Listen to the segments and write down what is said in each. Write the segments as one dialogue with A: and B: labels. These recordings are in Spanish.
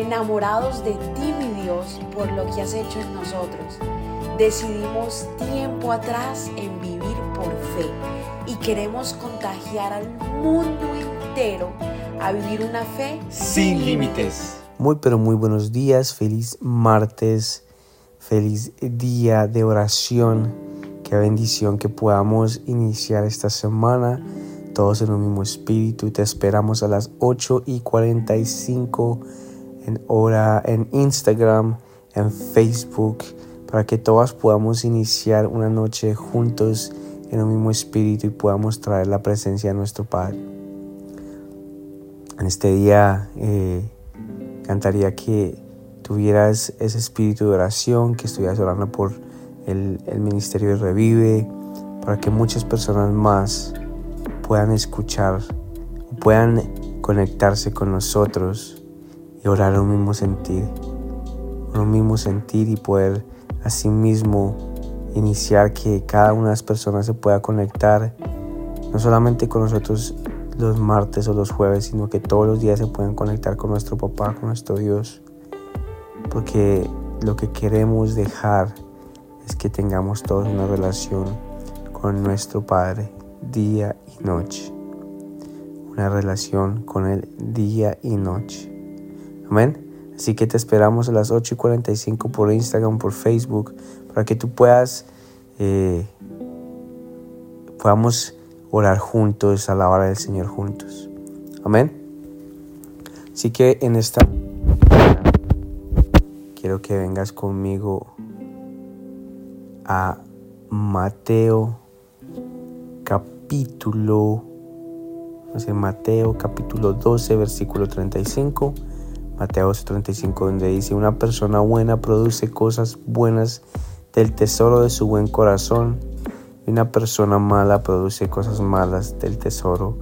A: enamorados de ti, mi Dios, por lo que has hecho en nosotros. Decidimos tiempo atrás en vivir por fe y queremos contagiar al mundo entero a vivir una fe
B: sin límites.
C: Muy pero muy buenos días, feliz martes, feliz día de oración. Qué bendición que podamos iniciar esta semana todos en un mismo espíritu y te esperamos a las 8 y 45 en hora en Instagram, en Facebook, para que todas podamos iniciar una noche juntos en un mismo espíritu y podamos traer la presencia de nuestro Padre. En este día eh, cantaría que tuvieras ese espíritu de oración, que estuvieras orando por el ministerio de Revive, para que muchas personas más puedan escuchar, puedan conectarse con nosotros y orar un mismo sentir, un mismo sentir y poder asimismo iniciar que cada una de las personas se pueda conectar, no solamente con nosotros los martes o los jueves, sino que todos los días se puedan conectar con nuestro papá, con nuestro Dios, porque lo que queremos dejar es que tengamos todos una relación con nuestro Padre día y noche, una relación con Él día y noche. Amén. Así que te esperamos a las 8 y 45 por Instagram, por Facebook, para que tú puedas, eh, podamos orar juntos, a la hora del Señor juntos. Amén. Así que en esta quiero que vengas conmigo a Mateo capítulo, no Mateo capítulo 12, versículo 35 Mateo 35, donde dice, una persona buena produce cosas buenas del tesoro de su buen corazón y una persona mala produce cosas malas del tesoro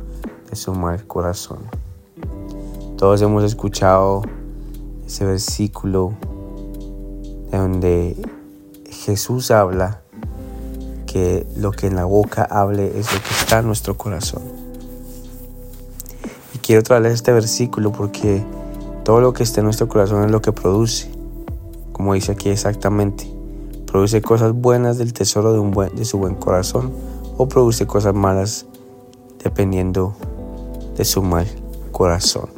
C: de su mal corazón. Todos hemos escuchado ese versículo donde Jesús habla que lo que en la boca hable es lo que está en nuestro corazón. Y quiero traerles este versículo porque todo lo que esté en nuestro corazón es lo que produce, como dice aquí exactamente. Produce cosas buenas del tesoro de, de su buen corazón o produce cosas malas dependiendo de su mal corazón.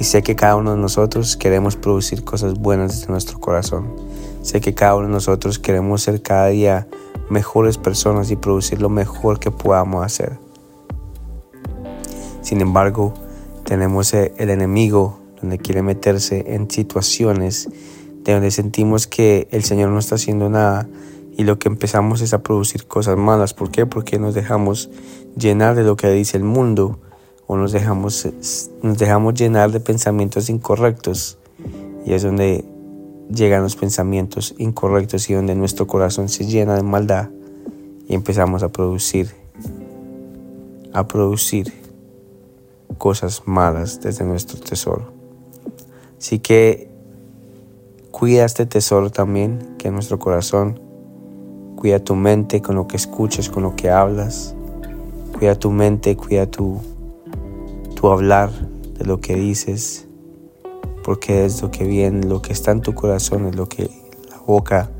C: Y sé que cada uno de nosotros queremos producir cosas buenas desde nuestro corazón. Sé que cada uno de nosotros queremos ser cada día mejores personas y producir lo mejor que podamos hacer. Sin embargo, tenemos eh, el enemigo donde quiere meterse en situaciones de donde sentimos que el Señor no está haciendo nada y lo que empezamos es a producir cosas malas. ¿Por qué? Porque nos dejamos llenar de lo que dice el mundo o nos dejamos, nos dejamos llenar de pensamientos incorrectos y es donde llegan los pensamientos incorrectos y donde nuestro corazón se llena de maldad y empezamos a producir, a producir cosas malas desde nuestro tesoro. Así que cuida este tesoro también, que es nuestro corazón. Cuida tu mente con lo que escuchas, con lo que hablas. Cuida tu mente, cuida tu, tu hablar de lo que dices, porque es lo que viene, lo que está en tu corazón, es lo que la boca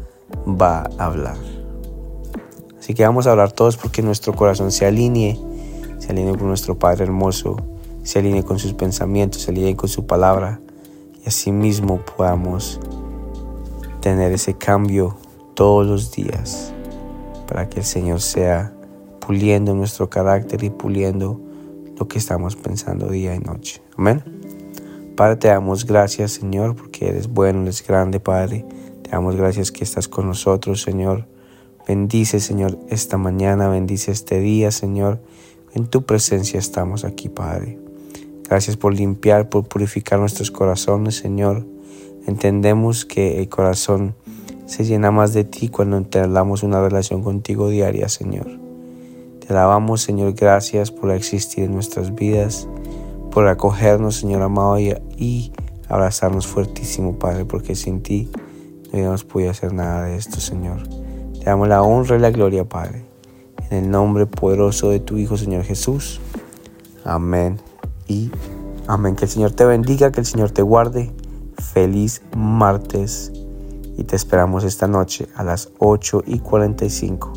C: va a hablar. Así que vamos a hablar todos porque nuestro corazón se alinee, se alinee con nuestro Padre hermoso se alinee con sus pensamientos, se alinee con su palabra y asimismo podamos tener ese cambio todos los días para que el Señor sea puliendo nuestro carácter y puliendo lo que estamos pensando día y noche. Amén. Padre, te damos gracias, Señor, porque eres bueno, eres grande, Padre. Te damos gracias que estás con nosotros, Señor. Bendice, Señor, esta mañana, bendice este día, Señor. En tu presencia estamos aquí, Padre. Gracias por limpiar, por purificar nuestros corazones, Señor. Entendemos que el corazón se llena más de ti cuando entablamos una relación contigo diaria, Señor. Te alabamos, Señor, gracias por existir en nuestras vidas, por acogernos, Señor amado, y, abrazarnos fuertísimo, Padre, porque sin ti no hubiéramos podido hacer nada de esto, Señor. Te damos la honra y la gloria, Padre. En el nombre poderoso de tu Hijo, Señor Jesús. Amén y Amén. Que el Señor te bendiga, que el Señor te guarde. Feliz martes y te esperamos esta noche a las 8 y 45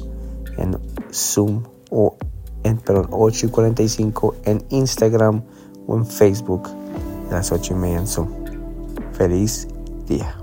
C: en Zoom o en perdón, 8 y 45 en Instagram o en Facebook a las 8 y media en Zoom. Feliz día.